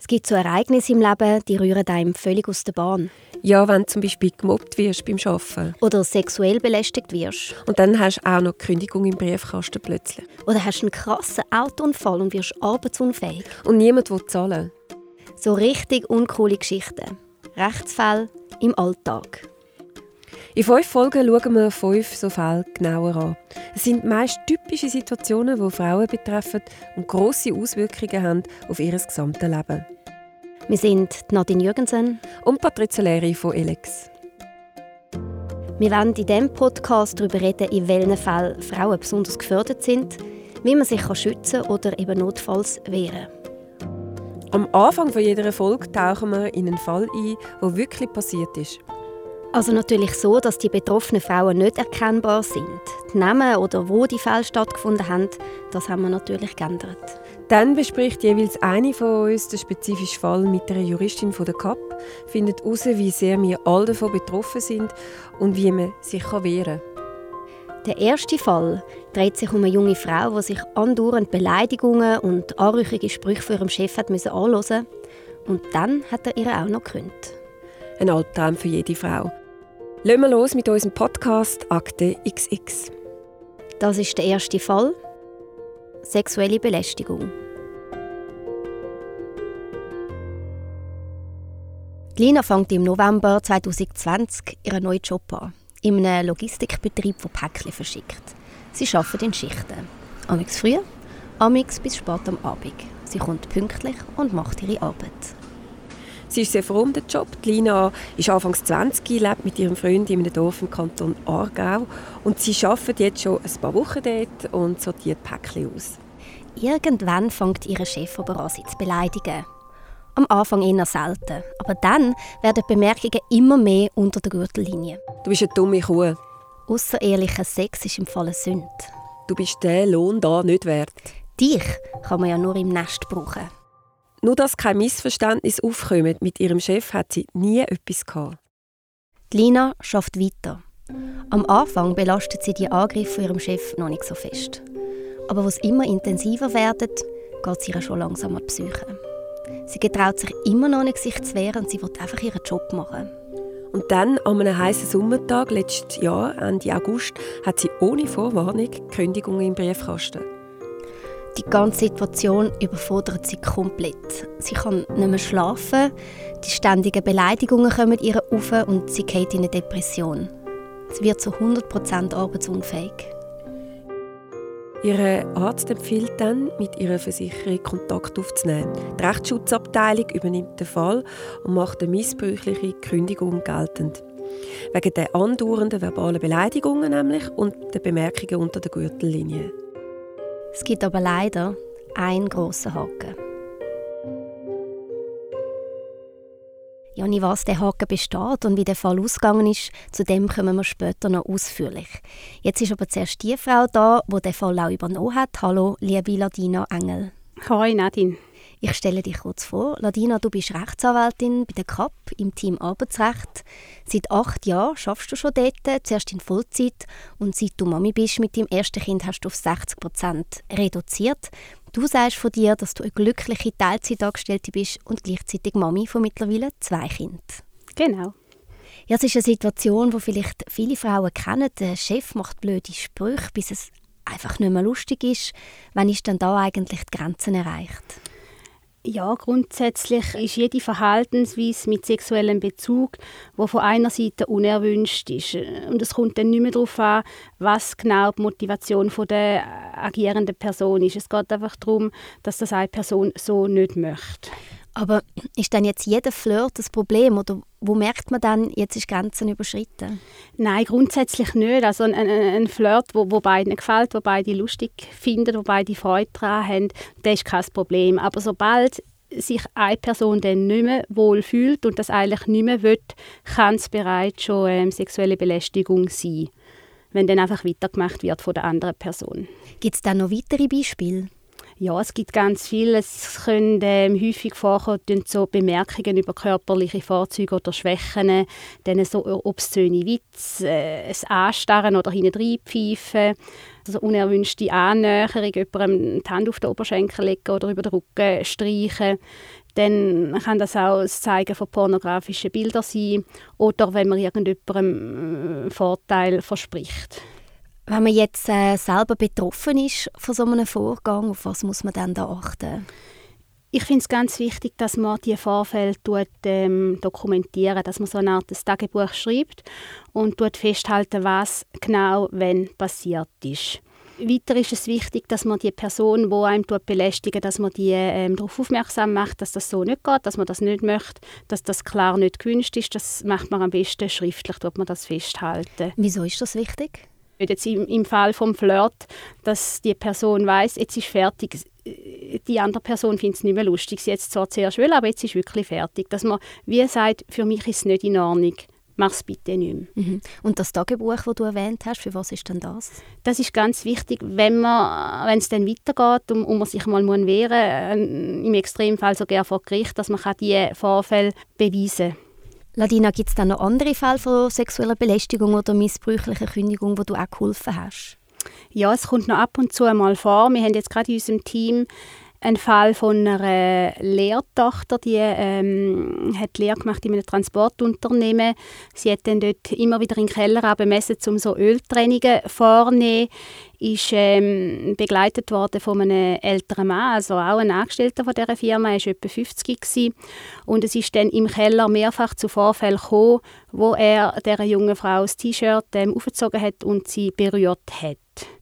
Es gibt so Ereignisse im Leben, die rühren einem völlig aus der Bahn. Ja, wenn du zum Beispiel gemobbt wirst beim Arbeiten. Oder sexuell belästigt wirst. Und dann hast du auch noch die Kündigung im Briefkasten plötzlich. Oder hast einen krassen Autounfall und wirst arbeitsunfähig. Und niemand will zahlen. So richtig uncoole Geschichten. Rechtsfälle im Alltag. In fünf Folgen schauen wir fünf so Fälle genauer an. Es sind meist typische Situationen, die Frauen betreffen und grosse Auswirkungen haben auf ihr gesamtes Leben. Wir sind Nadine Jürgensen und Patrizia Leri von Elex. Wir werden in diesem Podcast darüber reden, in welchen Fällen Frauen besonders gefördert sind, wie man sich schützen kann oder eben notfalls wehren Am Anfang von jeder Folge tauchen wir in einen Fall ein, der wirklich passiert ist. Also natürlich so, dass die betroffenen Frauen nicht erkennbar sind. Die Namen oder wo die Fälle stattgefunden haben, das haben wir natürlich geändert. Dann bespricht jeweils eine von uns den spezifischen Fall mit einer Juristin von der CAP, findet heraus, wie sehr wir alle davon betroffen sind und wie man sich wehren kann. Der erste Fall dreht sich um eine junge Frau, die sich andauernd Beleidigungen und anrüchige Sprüche von ihrem Chef hat müssen anhören und dann hat er ihr auch noch gekündigt. Ein Albtraum für jede Frau. Lassen wir los mit unserem Podcast Akte XX. Das ist der erste Fall. Sexuelle Belästigung. Lina fängt im November 2020 ihren neuen Job an. In einem Logistikbetrieb, der Päckchen verschickt. Sie arbeitet in Schichten. Amix früh, amix bis spät am Abend. Sie kommt pünktlich und macht ihre Arbeit. Sie ist sehr froh um den Job. Die Lina ist anfangs 20, lebt mit ihrem Freund in einem Dorf im Kanton Aargau und sie arbeitet jetzt schon ein paar Wochen dort und sortiert Päckchen aus. Irgendwann fängt ihr Chef aber an, sie zu beleidigen. Am Anfang eher selten, aber dann werden die Bemerkungen immer mehr unter der Gürtellinie. Du bist eine dumme Kuh. Außerehrlicher Sex ist im Fall eine Sünde. Du bist den Lohn da nicht wert. Dich kann man ja nur im Nest brauchen. Nur dass kein Missverständnis aufkommt, mit ihrem Chef hat sie nie etwas gehabt. Lina schafft weiter. Am Anfang belastet sie die Angriffe von ihrem Chef noch nicht so fest. Aber was immer intensiver werden, geht sie ihr schon langsam an die Psyche. Sie getraut sich immer noch nicht, sich zu wehren und sie will einfach ihren Job machen. Und dann, an einem heißen Sommertag letztes Jahr, Ende August, hat sie ohne Vorwarnung Kündigung im Briefkasten. Die ganze Situation überfordert sie komplett. Sie kann nicht mehr schlafen, die ständigen Beleidigungen kommen ihr auf und sie geht in eine Depression. Sie wird zu 100% arbeitsunfähig. Ihr Arzt empfiehlt dann, mit ihrer Versicherung Kontakt aufzunehmen. Die Rechtsschutzabteilung übernimmt den Fall und macht eine missbräuchliche Kündigung geltend. Wegen der andauernden verbalen Beleidigungen nämlich und der Bemerkungen unter der Gürtellinie. Es gibt aber leider einen grossen Haken. Nicht was der Haken besteht und wie der Fall ausgegangen ist, zu dem kommen wir später noch ausführlich. Jetzt ist aber zuerst die Frau da, die den Fall auch übernommen hat. Hallo, liebe Ladina Engel. Hoi Nadine. Ich stelle dich kurz vor. Ladina, du bist Rechtsanwältin bei der CAP im Team Arbeitsrecht. Seit acht Jahren schaffst du schon dort, zuerst in Vollzeit. Und seit du Mami bist mit dem ersten Kind, hast du auf 60 Prozent reduziert. Du sagst von dir, dass du eine glückliche Teilzeitangestellte bist und gleichzeitig Mami von mittlerweile zwei Kindern. Genau. Ja, es ist eine Situation, die vielleicht viele Frauen kennen. Der Chef macht blöde Sprüche, bis es einfach nicht mehr lustig ist. Wann ist dann da eigentlich die Grenzen erreicht? Ja, grundsätzlich ist jede Verhaltensweise mit sexuellem Bezug, wo von einer Seite unerwünscht ist. Und es kommt dann nicht mehr darauf an, was genau die Motivation der agierenden Person ist. Es geht einfach darum, dass das eine Person so nicht möchte. Aber ist dann jetzt jeder Flirt das Problem oder wo merkt man dann, jetzt ist Grenzen überschritten? Nein, grundsätzlich nicht. Also ein, ein, ein Flirt, wo, wo beiden gefällt, wo beide lustig finden, wo beide Freude daran haben, das ist kein Problem. Aber sobald sich eine Person dann nicht mehr wohl fühlt und das eigentlich nicht mehr will, kann es bereits schon ähm, sexuelle Belästigung sein, wenn dann einfach weitergemacht wird von der anderen Person. Gibt es dann noch weitere Beispiele? Ja, es gibt ganz viel. Es können ähm, häufig vorkommen, so Bemerkungen über körperliche Vorzüge oder Schwächen, dann so obszöne Witze, äh, ein Anstarren oder hineinpfeifen, also unerwünschte Annäherung, jemandem die Hand auf den Oberschenkel legen oder über den Rücken streichen. dann kann das auch das Zeigen von pornografischen Bildern sein oder wenn man irgendjemandem äh, Vorteil verspricht. Wenn man jetzt äh, selber betroffen ist von so einem Vorgang, auf was muss man dann da achten? Ich finde es ganz wichtig, dass man die Vorfälle tut, ähm, dokumentieren, dass man so eine Art Tagebuch schreibt und tut festhalten, was genau wenn passiert ist. Weiter ist es wichtig, dass man die Person, die einem belästigen dass man die ähm, darauf aufmerksam macht, dass das so nicht geht, dass man das nicht möchte, dass das klar nicht gewünscht ist. Das macht man am besten schriftlich, tut man das festhalten. Wieso ist das wichtig? Jetzt im, im Fall vom Flirt, dass die Person weiß, jetzt ist fertig die andere Person findet es nicht mehr lustig. Sie jetzt zwar zuerst will, aber jetzt ist wirklich fertig. Dass man wie sagt, für mich ist es nicht in Ordnung. Mach es bitte nicht mehr. Mhm. Und das Tagebuch, das du erwähnt hast, für was ist denn das? Das ist ganz wichtig, wenn wenn es dann weitergeht und, und man sich mal muss wehren äh, im Extremfall sogar vor Gericht, dass man diese Vorfälle beweisen kann. Ladina, gibt es dann noch andere Fälle von sexueller Belästigung oder missbräuchlicher Kündigung, wo du auch geholfen hast? Ja, es kommt noch ab und zu mal vor. Wir haben jetzt gerade in unserem Team einen Fall von einer Lehrtochter, die ähm, hat Lehre gemacht in einem Transportunternehmen. Sie hat dann dort immer wieder in den Keller abgemessen, um so Öltrainingen vorzunehmen. Ist ähm, begleitet worden von einem älteren Mann, also auch ein Angestellter von dieser Firma, er war etwa 50 gewesen. Und es ist dann im Keller mehrfach zu Vorfällen gekommen, wo er dieser jungen Frau das T-Shirt ähm, aufgezogen hat und sie berührt hat.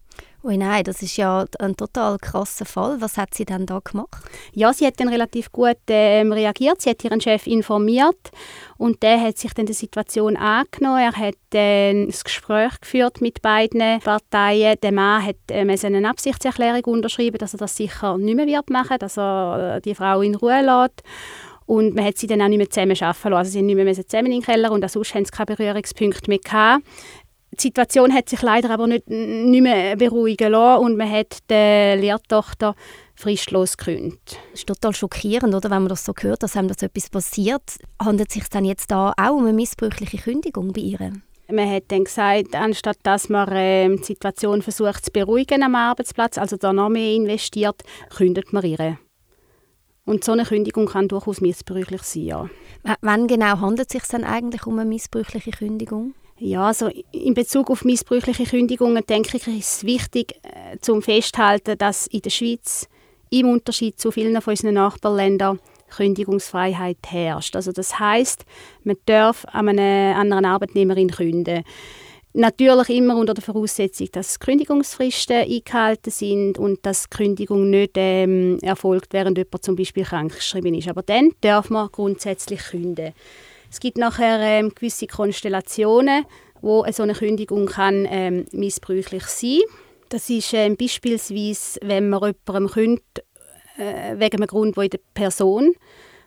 Oh nein, das ist ja ein total krasser Fall. Was hat sie denn da gemacht? Ja, sie hat dann relativ gut ähm, reagiert. Sie hat ihren Chef informiert und der hat sich dann der Situation angenommen. Er hat äh, ein Gespräch geführt mit beiden Parteien. Der Mann hat äh, eine Absichtserklärung unterschrieben, dass er das sicher nicht mehr wird machen, dass er äh, die Frau in Ruhe lässt. Und man hat sie dann auch nicht mehr zusammen arbeiten lassen. Also sie sind nicht mehr zusammen in den Keller und sonst haben sie keine Berührungspunkte mehr. Die Situation hat sich leider aber nicht, nicht mehr beruhigen lassen und man hat die Lehrtochter fristlos gekündigt. Das ist total schockierend, oder, wenn man das so hört, dass einem das etwas passiert. Handelt es sich dann jetzt da auch um eine missbräuchliche Kündigung bei ihr? Man hat dann gesagt, anstatt dass man äh, die Situation versucht zu beruhigen am Arbeitsplatz, also da noch mehr investiert, kündet man ihre. Und so eine Kündigung kann durchaus missbräuchlich sein, ja. W wann genau handelt es sich dann eigentlich um eine missbräuchliche Kündigung? Ja, also in Bezug auf missbräuchliche Kündigungen denke ich, ist es wichtig, äh, zum festhalten, dass in der Schweiz im Unterschied zu vielen von unseren Nachbarländern Kündigungsfreiheit herrscht. Also das heißt, man darf an einer anderen Arbeitnehmerin kündigen. Natürlich immer unter der Voraussetzung, dass Kündigungsfristen eingehalten sind und dass Kündigung nicht ähm, erfolgt, während jemand zum Beispiel krankgeschrieben ist. Aber dann darf man grundsätzlich kündigen. Es gibt nachher ähm, gewisse Konstellationen, wo so eine Kündigung kann, ähm, missbräuchlich sein. Das ist ähm, beispielsweise, wenn man jemandem kündigt, äh, wegen einem Grund, wo in der Person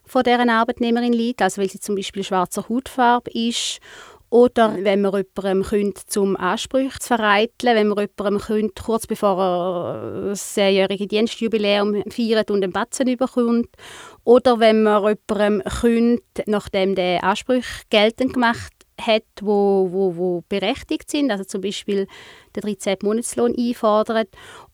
von deren Arbeitnehmerin liegt, also weil sie zum Beispiel schwarzer Hautfarbe ist oder wenn man jemandem kündigt, zum Ansprüche zu vereiteln, wenn man jemandem kündigt, kurz bevor er das zehnjährige Dienstjubiläum feiert und einen Batzen überkommt. Oder wenn man jemandem kündigt, nachdem der Ansprüche geltend gemacht hat, wo, wo, wo berechtigt sind, also zum Beispiel den 13. Monatslohn einfordert.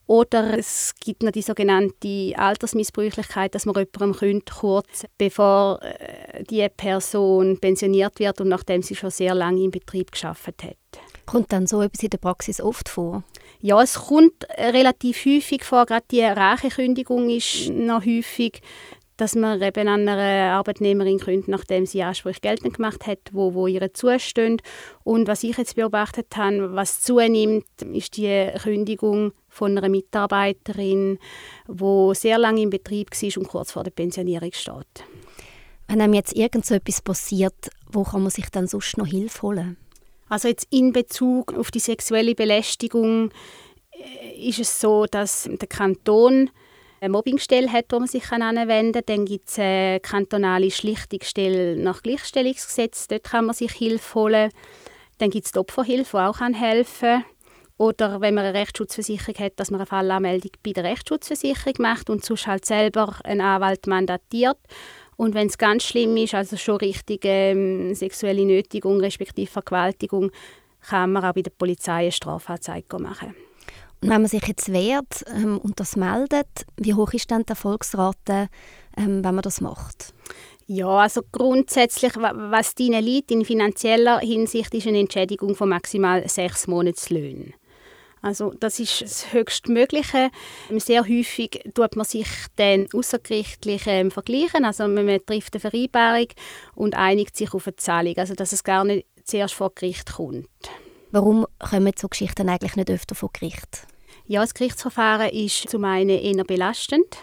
Oder es gibt noch die sogenannte Altersmissbräuchlichkeit, dass man jemandem kündigt, kurz bevor äh, die Person pensioniert wird und nachdem sie schon sehr lange im Betrieb geschafft hat. Kommt dann so etwas in der Praxis oft vor? Ja, es kommt relativ häufig vor. Gerade die Rachekündigung ist noch häufig dass man eben an einer Arbeitnehmerin kündigt, nachdem sie Ansprüche geltend gemacht hat, wo, wo ihr zustehen. Und was ich jetzt beobachtet habe, was zunimmt, ist die Kündigung von einer Mitarbeiterin, die sehr lange im Betrieb war und kurz vor der Pensionierung steht. Wenn einem jetzt irgend so etwas passiert, wo kann man sich dann sonst noch Hilfe holen? Also jetzt in Bezug auf die sexuelle Belästigung äh, ist es so, dass der Kanton eine Mobbingstelle hat, wo man sich anwenden kann. Dann gibt es eine kantonale Schlichtungsstelle nach Gleichstellungsgesetz, dort kann man sich Hilfe holen. Dann gibt es die Opferhilfe, die auch helfen kann. Oder wenn man eine Rechtsschutzversicherung hat, dass man eine Fallanmeldung bei der Rechtsschutzversicherung macht und sonst halt selber einen Anwalt mandatiert. Und wenn es ganz schlimm ist, also schon richtige ähm, sexuelle Nötigung respektive Vergewaltigung, kann man auch bei der Polizei eine Strafanzeige machen. Und wenn man sich jetzt wehrt ähm, und das meldet, wie hoch ist dann die Erfolgsrate, ähm, wenn man das macht? Ja, also grundsätzlich, was deinen liegt in finanzieller Hinsicht, ist eine Entschädigung von maximal sechs Monatslöhnen. Also das ist das höchstmögliche. Sehr häufig tut man sich dann außergerichtlich ähm, vergleichen. Also man, trifft eine Vereinbarung und einigt sich auf eine Zahlung. Also dass es gar nicht zuerst vor Gericht kommt. Warum kommen so Geschichten eigentlich nicht öfter vor Gericht? Ja, das Gerichtsverfahren ist zum einen eher belastend.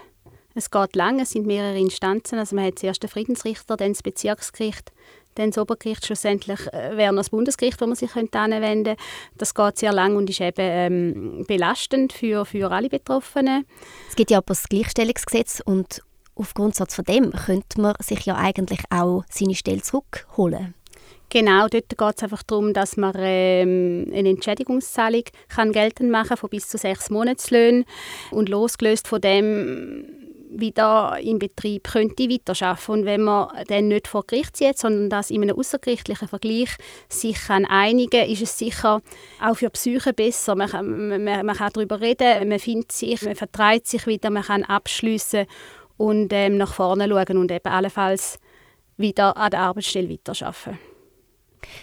Es geht lang, es sind mehrere Instanzen. Also man hat zuerst den Friedensrichter, dann das Bezirksgericht, dann das Obergericht, schlussendlich äh, wäre noch das Bundesgericht, wo man sich anwenden könnte. Das geht sehr lang und ist eben ähm, belastend für, für alle Betroffenen. Es gibt ja aber das Gleichstellungsgesetz und auf Grundsatz von dem könnte man sich ja eigentlich auch seine Stelle zurückholen. Genau, dort geht es einfach darum, dass man ähm, eine Entschädigungszahlung kann geltend machen von bis zu sechs Monatslöhnen und losgelöst von dem wieder im Betrieb könnte weiterarbeiten Und wenn man dann nicht vor Gericht zieht, sondern das in einem außergerichtlichen Vergleich sich kann einigen ist es sicher auch für die Psyche besser. Man kann, man, man kann darüber reden, man findet sich, man vertreibt sich wieder, man kann abschließen und ähm, nach vorne schauen und eben allenfalls wieder an der Arbeitsstelle weiterarbeiten.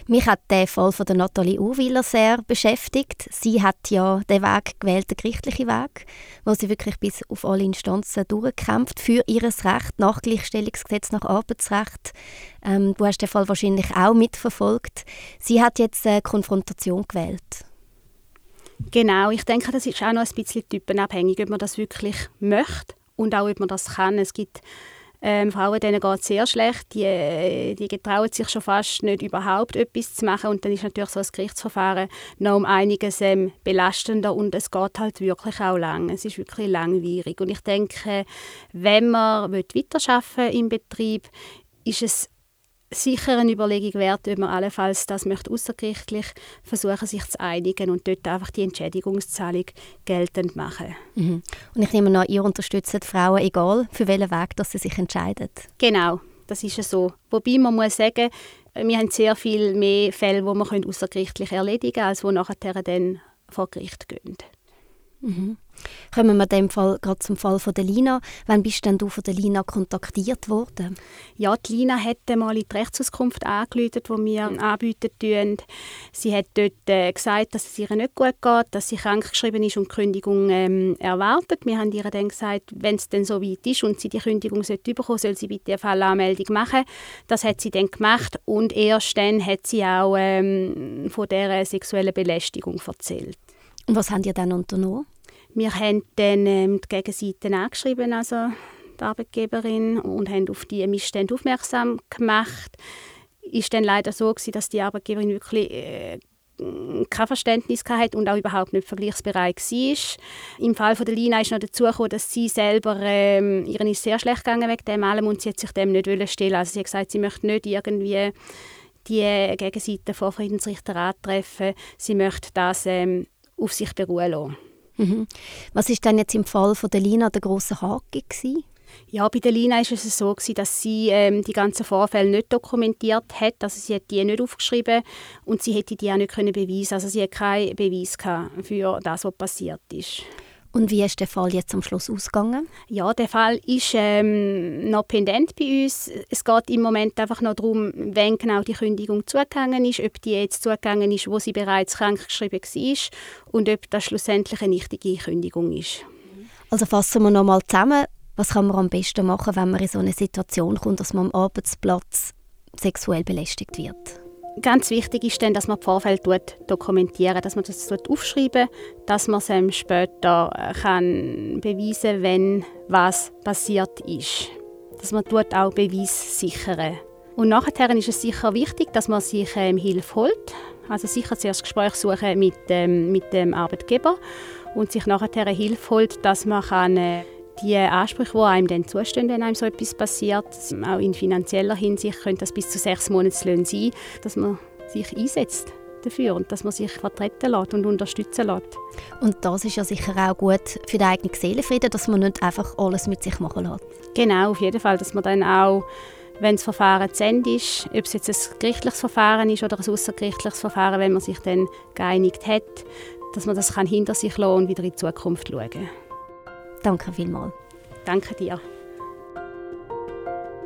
Mich hat der Fall von der Nathalie Urwiller sehr beschäftigt. Sie hat ja den Weg gewählt, den gerichtlichen Weg, wo sie wirklich bis auf alle Instanzen durchkämpft für ihr Recht nach Gleichstellungsgesetz, nach Arbeitsrecht. Ähm, du hast den Fall wahrscheinlich auch mitverfolgt. Sie hat jetzt eine Konfrontation gewählt. Genau, ich denke, das ist auch noch ein bisschen typenabhängig, ob man das wirklich möchte und auch ob man das kann. Es gibt ähm, Frauen denen geht es sehr schlecht, die, äh, die getrauen sich schon fast nicht überhaupt etwas zu machen und dann ist natürlich so ein Gerichtsverfahren noch um einiges ähm, belastender und es geht halt wirklich auch lang. Es ist wirklich langwierig und ich denke, wenn man weiterarbeiten im Betrieb, ist es sicher eine Überlegung wert, ob man allenfalls das möchte außergerichtlich versuchen, sich zu einigen und dort einfach die Entschädigungszahlung geltend machen. Mhm. Und ich nehme an, ihr unterstützt Frauen, egal für welchen Weg dass sie sich entscheiden. Genau, das ist so. Wobei man muss sagen, wir haben sehr viel mehr Fälle, die wir außergerichtlich erledigen können, als die nachher dann vor Gericht gehen. Mhm. Kommen wir dem Fall gerade zum Fall von der Lina. Wann bist denn du von der Lina kontaktiert worden? Ja, die Lina hat mal in die Rechtsauskunft angerufen, die wir anbieten tun. Sie hat dort äh, gesagt, dass es ihr nicht gut geht, dass sie krankgeschrieben ist und die Kündigung ähm, erwartet. Wir haben ihr dann gesagt, wenn es denn so weit ist und sie die Kündigung sollte bekommen, soll sie bitte eine Fallanmeldung machen. Das hat sie dann gemacht und erst dann hat sie auch ähm, von dieser sexuellen Belästigung erzählt. Und was haben ihr dann unternommen? Wir haben dann ähm, die Gegenseite angeschrieben, also die Arbeitgeberin, und haben auf die Missstände aufmerksam gemacht. Ist dann leider so gewesen, dass die Arbeitgeberin wirklich äh, kein Verständnis hatte und auch überhaupt nicht vergleichsbereit war. Im Fall von der Lina ist noch dazu gekommen, dass sie selber, ähm, ihren ist sehr schlecht gegangen wegen dem allem und sie hat sich dem nicht stellen Also sie hat gesagt, sie möchte nicht irgendwie die Gegenseite vor Friedensrichter antreffen. Sie möchte das ähm, auf sich beruhen lassen. Mhm. Was ist denn jetzt im Fall von der Lina der große Haken gewesen? Ja, bei der Lina ist es so gewesen, dass sie ähm, die ganzen Vorfälle nicht dokumentiert hat, also sie hat die nicht aufgeschrieben und sie hätte die auch nicht können beweisen, also sie hat keinen Beweis für das, was passiert ist. Und wie ist der Fall jetzt am Schluss ausgegangen? Ja, der Fall ist ähm, noch pendent bei uns. Es geht im Moment einfach noch darum, wann genau die Kündigung zugegangen ist, ob die jetzt zugegangen ist, wo sie bereits krankgeschrieben war und ob das schlussendlich eine nichtige Kündigung ist. Also fassen wir noch mal zusammen. Was kann man am besten machen, wenn man in so eine Situation kommt, dass man am Arbeitsplatz sexuell belästigt wird? Ganz wichtig ist dann, dass man die Vorfälle dokumentieren, dass man das aufschreiben, dass man es später äh, kann beweisen, wenn was passiert ist. Dass man dort auch Beweis sichern. Und nachher ist es sicher wichtig, dass man sich ähm, Hilfe holt. Also sicher zuerst Gespräch suchen mit, ähm, mit dem Arbeitgeber und sich nachher Hilfe holt, dass man kann, äh, die Ansprüche, die einem dann zustehen, wenn einem so etwas passiert, auch in finanzieller Hinsicht, könnte das bis zu sechs Monatslöhne sein, dass man sich einsetzt dafür und dass man sich vertreten lässt und unterstützen lässt. Und das ist ja sicher auch gut für den eigenen Seelenfrieden, dass man nicht einfach alles mit sich machen lässt. Genau, auf jeden Fall, dass man dann auch wenn das Verfahren zu Ende ist, ob es jetzt ein gerichtliches Verfahren ist oder ein außergerichtliches Verfahren, wenn man sich dann geeinigt hat, dass man das kann hinter sich lassen und wieder in die Zukunft schauen kann. Danke vielmals. Danke dir.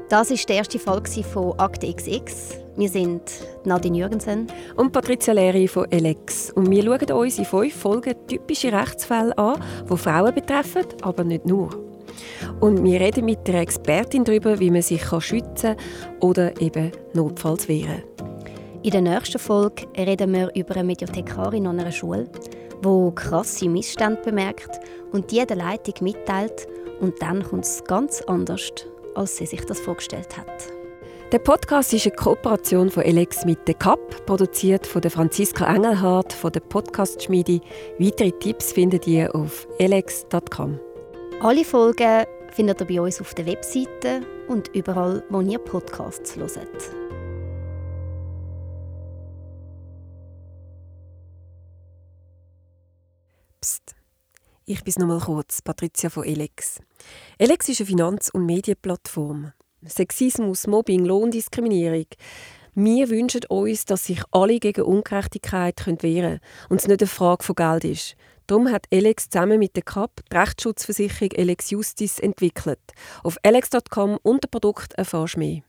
Das ist die erste Folge von Akte XX. Wir sind Nadine Jürgensen und Patricia Leri von Elex. Und wir schauen uns in fünf Folgen typische Rechtsfälle an, die Frauen betreffen, aber nicht nur. Und wir reden mit der Expertin darüber, wie man sich schützen kann oder eben notfalls wehren. In der nächsten Folge reden wir über eine Mediathekarin an einer Schule, die krasse Missstände bemerkt und die der Leitung mitteilt. Und dann kommt es ganz anders als sie sich das vorgestellt hat. Der Podcast ist eine Kooperation von Alex mit der CAP, produziert von der Franziska Engelhardt von der Podcast-Schmiede. Weitere Tipps findet ihr auf alex.com. Alle Folgen findet ihr bei uns auf der Webseite und überall, wo ihr Podcasts hört. Ich bin noch mal kurz, Patricia von Elex. Elex ist eine Finanz- und Medienplattform. Sexismus, Mobbing, Lohndiskriminierung. Wir wünschen uns, dass sich alle gegen Ungerechtigkeit wehren können und es nicht eine Frage von Geld ist. Darum hat Elex zusammen mit der CAP die Rechtsschutzversicherung Elex Justice entwickelt. Auf elex.com unter Produkt erfährst du mehr.